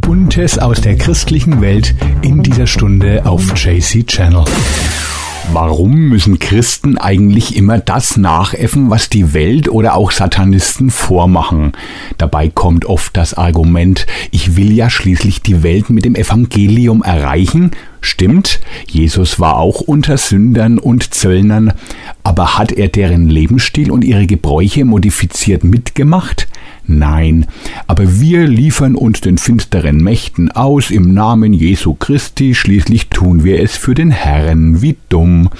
Buntes aus der christlichen Welt in dieser Stunde auf JC Channel. Warum müssen Christen eigentlich immer das nachäffen, was die Welt oder auch Satanisten vormachen? Dabei kommt oft das Argument, ich will ja schließlich die Welt mit dem Evangelium erreichen. Stimmt, Jesus war auch unter Sündern und Zöllnern, aber hat er deren Lebensstil und ihre Gebräuche modifiziert mitgemacht? Nein, aber wir liefern uns den finsteren Mächten aus im Namen Jesu Christi, schließlich tun wir es für den Herrn, wie dumm.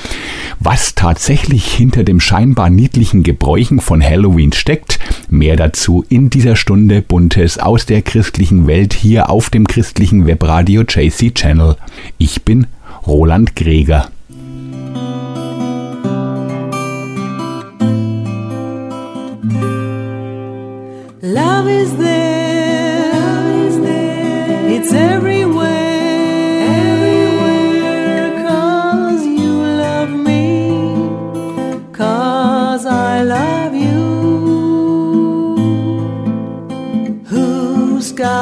Was tatsächlich hinter dem scheinbar niedlichen Gebräuchen von Halloween steckt, mehr dazu in dieser Stunde Buntes aus der christlichen Welt hier auf dem christlichen Webradio JC Channel. Ich bin Roland Greger.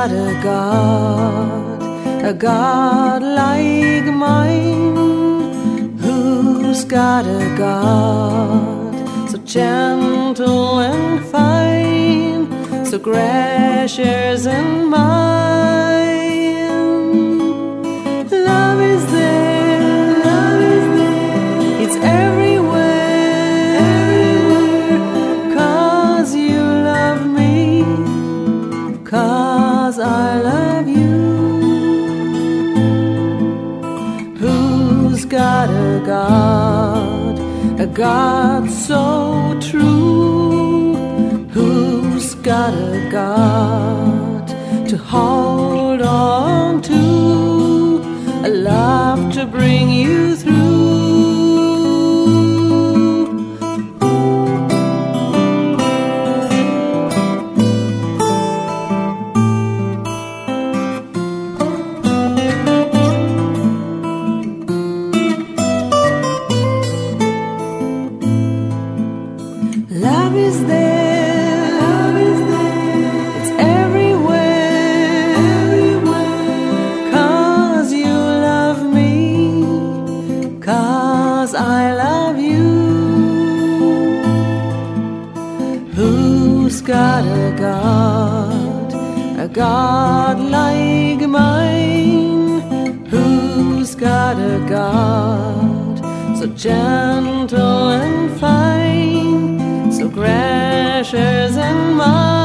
Who's a God, a God like mine? Who's got a God so gentle and fine? so gracious and mine. God so true? Who's got a God to hold on to, a love to bring you God, a God like mine? Who's got a God so gentle pressures and my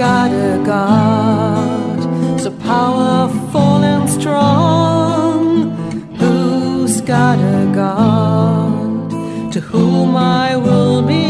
got a God so powerful and strong? Who's got a God to whom I will belong?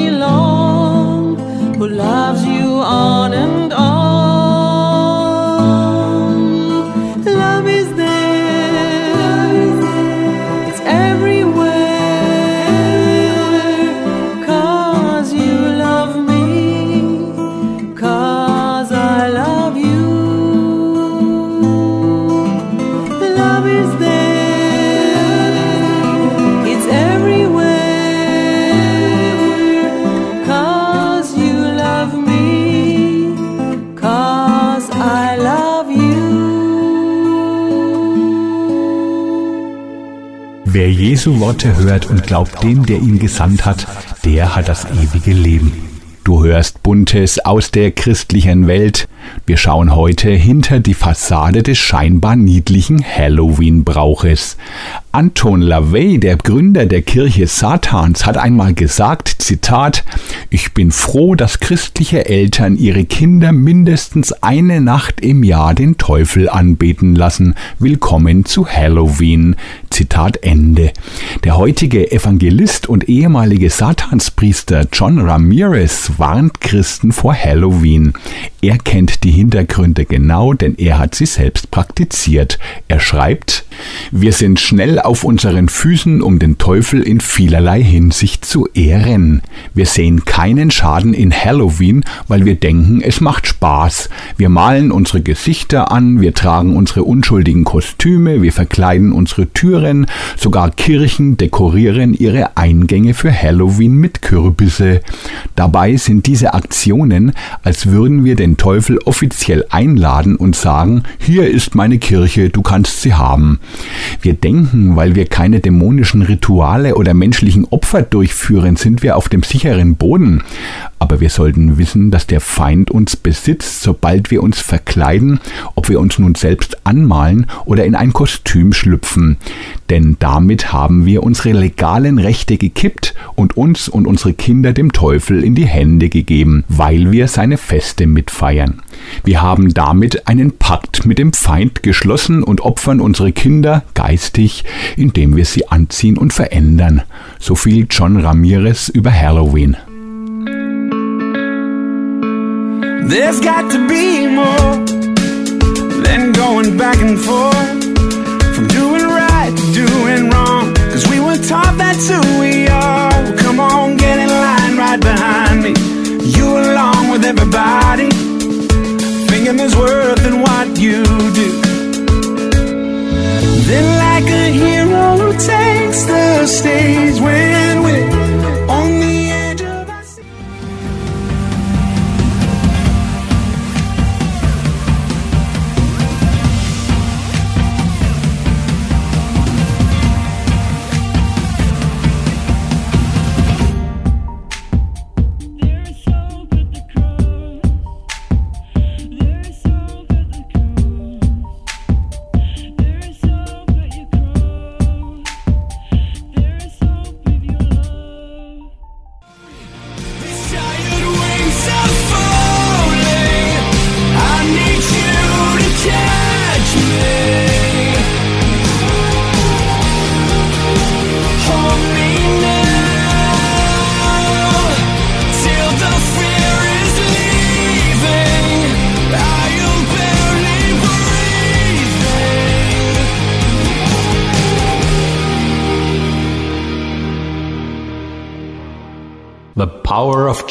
Jesu Worte hört und glaubt dem, der ihn gesandt hat, der hat das ewige Leben. Du hörst Buntes aus der christlichen Welt. Wir schauen heute hinter die Fassade des scheinbar niedlichen Halloween-Brauches. Anton LaVey, der Gründer der Kirche Satans, hat einmal gesagt, Zitat, ich bin froh, dass christliche Eltern ihre Kinder mindestens eine Nacht im Jahr den Teufel anbeten lassen. Willkommen zu Halloween. Zitat Ende. Der heutige Evangelist und ehemalige Satanspriester John Ramirez warnt Christen vor Halloween. Er kennt die Hintergründe genau, denn er hat sie selbst praktiziert. Er schreibt, wir sind schnell auf unseren Füßen, um den Teufel in vielerlei Hinsicht zu ehren. Wir sehen keinen Schaden in Halloween, weil wir denken, es macht Spaß. Wir malen unsere Gesichter an, wir tragen unsere unschuldigen Kostüme, wir verkleiden unsere Türen, sogar Kirchen dekorieren ihre Eingänge für Halloween mit Kürbisse. Dabei sind diese Aktionen, als würden wir den Teufel offiziell einladen und sagen, hier ist meine Kirche, du kannst sie haben. Wir denken, weil wir keine dämonischen Rituale oder menschlichen Opfer durchführen, sind wir auf dem sicheren Boden. Aber wir sollten wissen, dass der Feind uns besitzt, sobald wir uns verkleiden, ob wir uns nun selbst anmalen oder in ein Kostüm schlüpfen. Denn damit haben wir unsere legalen Rechte gekippt und uns und unsere Kinder dem Teufel in die Hände gegeben, weil wir seine Feste mitfeiern. Wir haben damit einen Pakt mit dem Feind geschlossen und opfern unsere Kinder geistig, indem wir sie anziehen und verändern. So viel John Ramirez über Halloween. There's got to be more than going back and forth from doing right to doing wrong. Cause we were taught that's who we are. Well, come on, get in line right behind me. You along with everybody. Thinking there's worth in what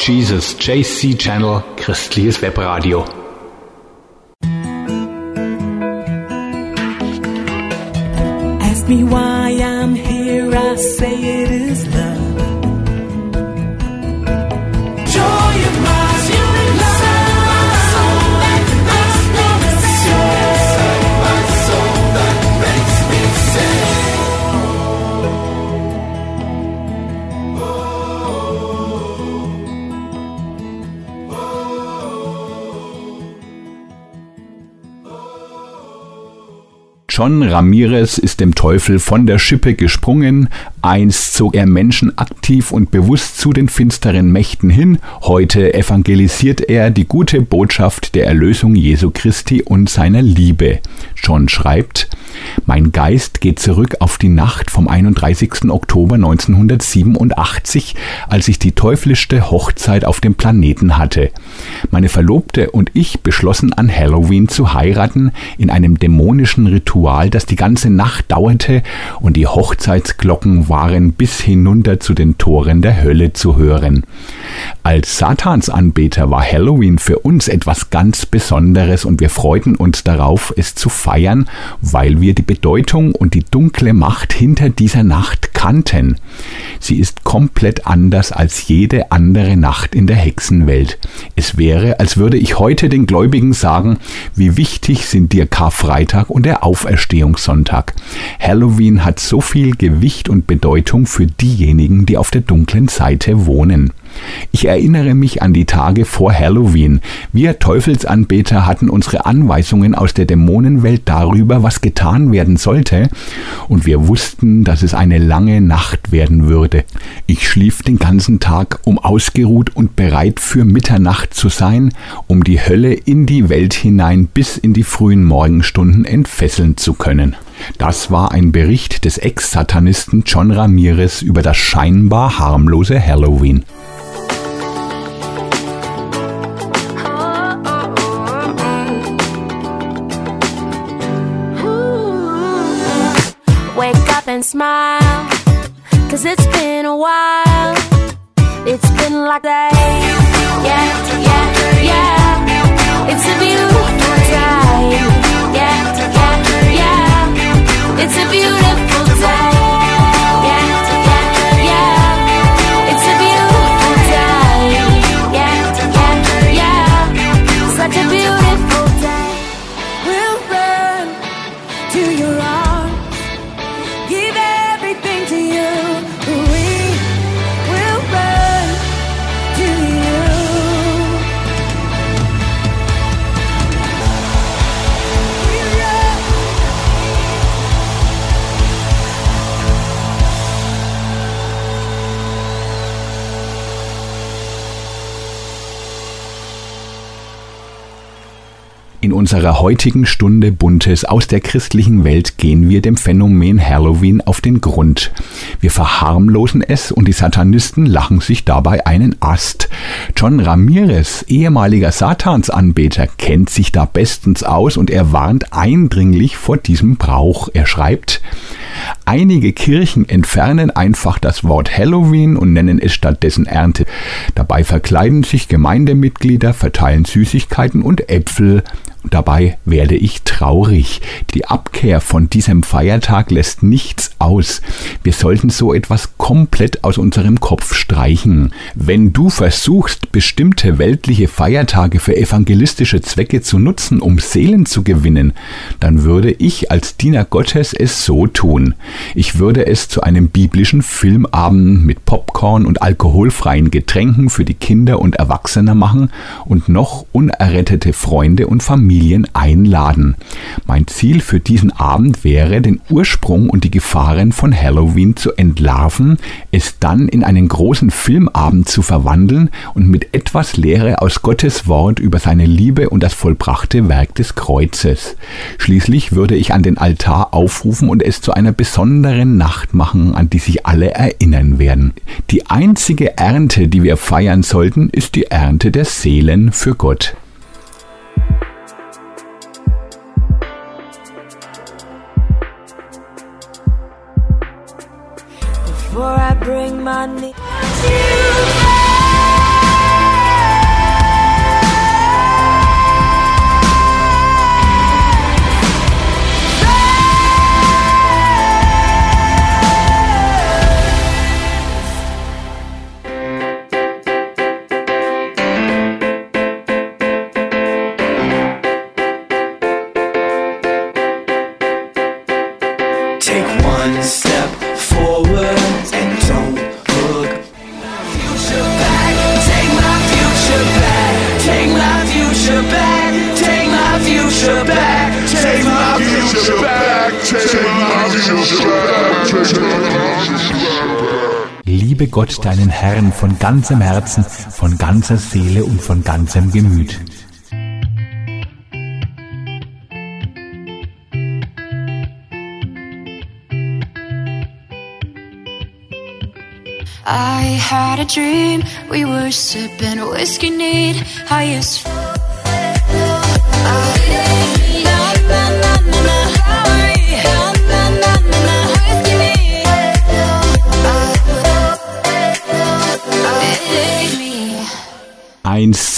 Jesus, JC Channel, christliches Webradio. Ask me why I'm here, I say it is love. John Ramirez ist dem Teufel von der Schippe gesprungen. Einst zog er Menschen aktiv und bewusst zu den finsteren Mächten hin. Heute evangelisiert er die gute Botschaft der Erlösung Jesu Christi und seiner Liebe. John schreibt, mein Geist geht zurück auf die Nacht vom 31. Oktober 1987, als ich die teuflischste Hochzeit auf dem Planeten hatte. Meine Verlobte und ich beschlossen an Halloween zu heiraten in einem dämonischen Ritual, das die ganze Nacht dauerte und die Hochzeitsglocken waren bis hinunter zu den Toren der Hölle zu hören. Als Satansanbeter war Halloween für uns etwas ganz Besonderes und wir freuten uns darauf, es zu feiern, weil wir die Bedeutung und die dunkle Macht hinter dieser Nacht kannten. Sie ist komplett anders als jede andere Nacht in der Hexenwelt. Es wäre, als würde ich heute den Gläubigen sagen, wie wichtig sind dir Karfreitag und der Auferstehungssonntag. Halloween hat so viel Gewicht und Bedeutung für diejenigen, die auf der dunklen Seite wohnen. Ich erinnere mich an die Tage vor Halloween. Wir Teufelsanbeter hatten unsere Anweisungen aus der Dämonenwelt darüber, was getan werden sollte, und wir wussten, dass es eine lange Nacht werden würde. Ich schlief den ganzen Tag, um ausgeruht und bereit für Mitternacht zu sein, um die Hölle in die Welt hinein bis in die frühen Morgenstunden entfesseln zu können. Das war ein Bericht des Ex-Satanisten John Ramirez über das scheinbar harmlose Halloween. And smile, cause it's been a while. It's been like that. Yeah, yeah, yeah. It's a beautiful day. Yeah, yeah, yeah. It's a beautiful day. In unserer heutigen Stunde Buntes aus der christlichen Welt gehen wir dem Phänomen Halloween auf den Grund. Wir verharmlosen es und die Satanisten lachen sich dabei einen Ast. John Ramirez, ehemaliger Satansanbeter, kennt sich da bestens aus und er warnt eindringlich vor diesem Brauch. Er schreibt, Einige Kirchen entfernen einfach das Wort Halloween und nennen es stattdessen Ernte. Dabei verkleiden sich Gemeindemitglieder, verteilen Süßigkeiten und Äpfel. Dabei werde ich traurig. Die Abkehr von diesem Feiertag lässt nichts aus. Wir sollten so etwas komplett aus unserem Kopf streichen. Wenn du versuchst, bestimmte weltliche Feiertage für evangelistische Zwecke zu nutzen, um Seelen zu gewinnen, dann würde ich als Diener Gottes es so tun. Ich würde es zu einem biblischen Filmabend mit Popcorn und alkoholfreien Getränken für die Kinder und Erwachsene machen und noch unerrettete Freunde und Familien einladen. Mein Ziel für diesen Abend wäre, den Ursprung und die Gefahren von Halloween zu entlarven, es dann in einen großen Filmabend zu verwandeln und mit etwas Lehre aus Gottes Wort über seine Liebe und das vollbrachte Werk des Kreuzes. Schließlich würde ich an den Altar aufrufen und es zu einer besonderen Nacht machen, an die sich alle erinnern werden. Die einzige Ernte, die wir feiern sollten, ist die Ernte der Seelen für Gott. Before I bring my Liebe Gott deinen Herrn von ganzem Herzen, von ganzer Seele und von ganzem Gemüt. I had a dream. We were sipping whiskey neat. Highest. Einst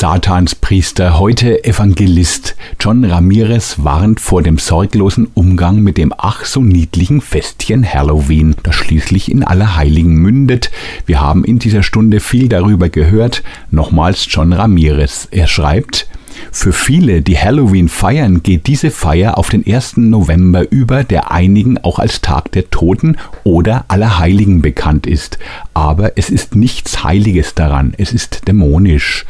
Satanspriester, heute Evangelist. John Ramirez warnt vor dem sorglosen Umgang mit dem ach so niedlichen Festchen Halloween, das schließlich in Allerheiligen mündet. Wir haben in dieser Stunde viel darüber gehört. Nochmals John Ramirez. Er schreibt, Für viele, die Halloween feiern, geht diese Feier auf den 1. November über, der einigen auch als Tag der Toten oder Allerheiligen bekannt ist. Aber es ist nichts Heiliges daran, es ist dämonisch.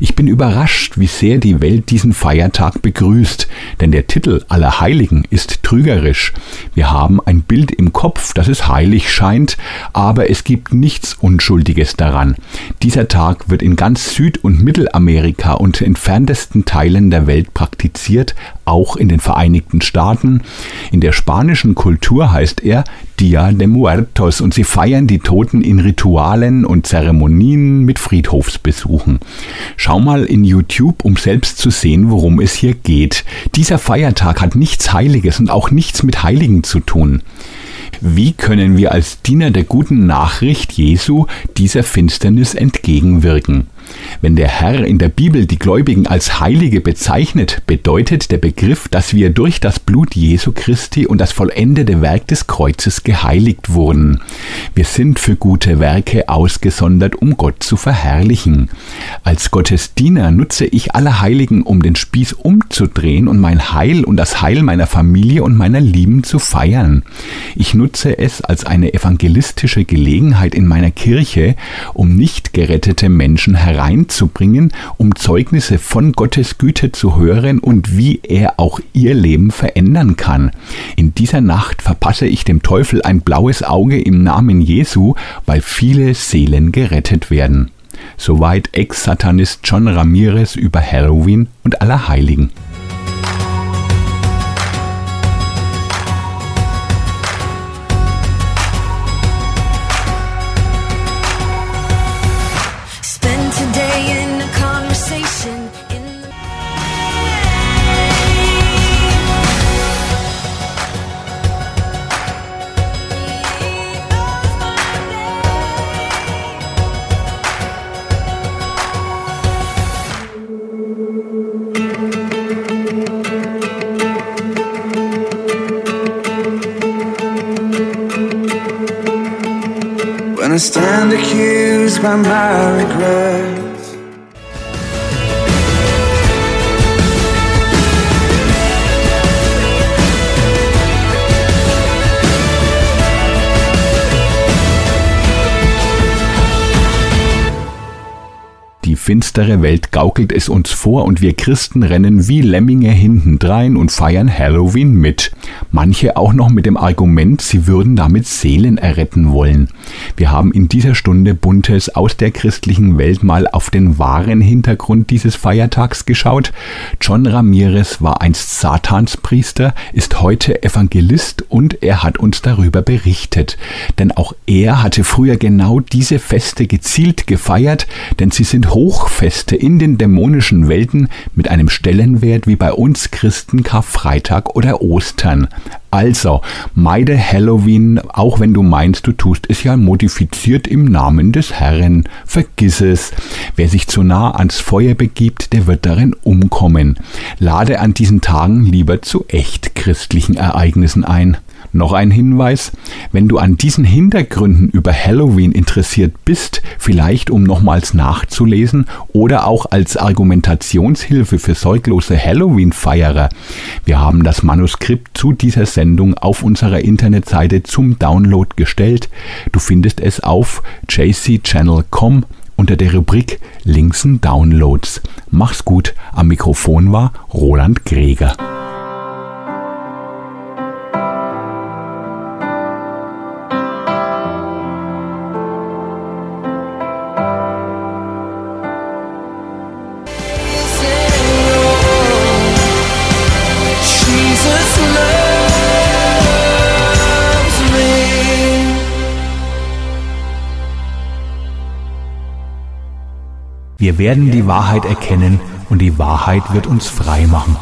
Ich bin überrascht, wie sehr die Welt diesen Feiertag begrüßt, denn der Titel Allerheiligen ist trügerisch. Wir haben ein Bild im Kopf, das es heilig scheint, aber es gibt nichts Unschuldiges daran. Dieser Tag wird in ganz Süd- und Mittelamerika und entferntesten Teilen der Welt praktiziert, auch in den Vereinigten Staaten. In der spanischen Kultur heißt er Dia de Muertos und sie feiern die Toten in Ritualen und Zeremonien mit Friedhofsbesuchen. Schau mal in YouTube, um selbst zu sehen, worum es hier geht. Dieser Feiertag hat nichts Heiliges und auch nichts mit Heiligen zu tun. Wie können wir als Diener der guten Nachricht Jesu dieser Finsternis entgegenwirken? Wenn der Herr in der Bibel die Gläubigen als Heilige bezeichnet, bedeutet der Begriff, dass wir durch das Blut Jesu Christi und das vollendete Werk des Kreuzes geheiligt wurden. Wir sind für gute Werke ausgesondert, um Gott zu verherrlichen. Als Gottes Diener nutze ich alle Heiligen, um den Spieß umzudrehen und mein Heil und das Heil meiner Familie und meiner Lieben zu feiern. Ich nutze es als eine evangelistische Gelegenheit in meiner Kirche, um nicht gerettete Menschen hereinzubringen, um Zeugnisse von Gottes Güte zu hören und wie er auch ihr Leben verändern kann. In dieser Nacht verpasse ich dem Teufel ein blaues Auge im Namen Jesu, weil viele Seelen gerettet werden. Soweit Ex-Satanist John Ramirez über Halloween und Allerheiligen. My finstere Welt gaukelt es uns vor und wir Christen rennen wie Lemminge hintendrein und feiern Halloween mit. Manche auch noch mit dem Argument, sie würden damit Seelen erretten wollen. Wir haben in dieser Stunde Buntes aus der christlichen Welt mal auf den wahren Hintergrund dieses Feiertags geschaut. John Ramirez war einst Satanspriester, ist heute Evangelist und er hat uns darüber berichtet. Denn auch er hatte früher genau diese Feste gezielt gefeiert, denn sie sind Hochfeste in den dämonischen Welten mit einem Stellenwert wie bei uns Christen Karfreitag oder Ostern. Also, meide Halloween, auch wenn du meinst, du tust es ja modifiziert im Namen des Herrn. Vergiss es. Wer sich zu nah ans Feuer begibt, der wird darin umkommen. Lade an diesen Tagen lieber zu echt christlichen Ereignissen ein. Noch ein Hinweis, wenn du an diesen Hintergründen über Halloween interessiert bist, vielleicht um nochmals nachzulesen oder auch als Argumentationshilfe für sorglose Halloween-Feierer. Wir haben das Manuskript zu dieser Sendung auf unserer Internetseite zum Download gestellt. Du findest es auf jcchannel.com unter der Rubrik Linksen Downloads. Mach's gut, am Mikrofon war Roland Greger. Wir werden die Wahrheit erkennen und die Wahrheit wird uns frei machen.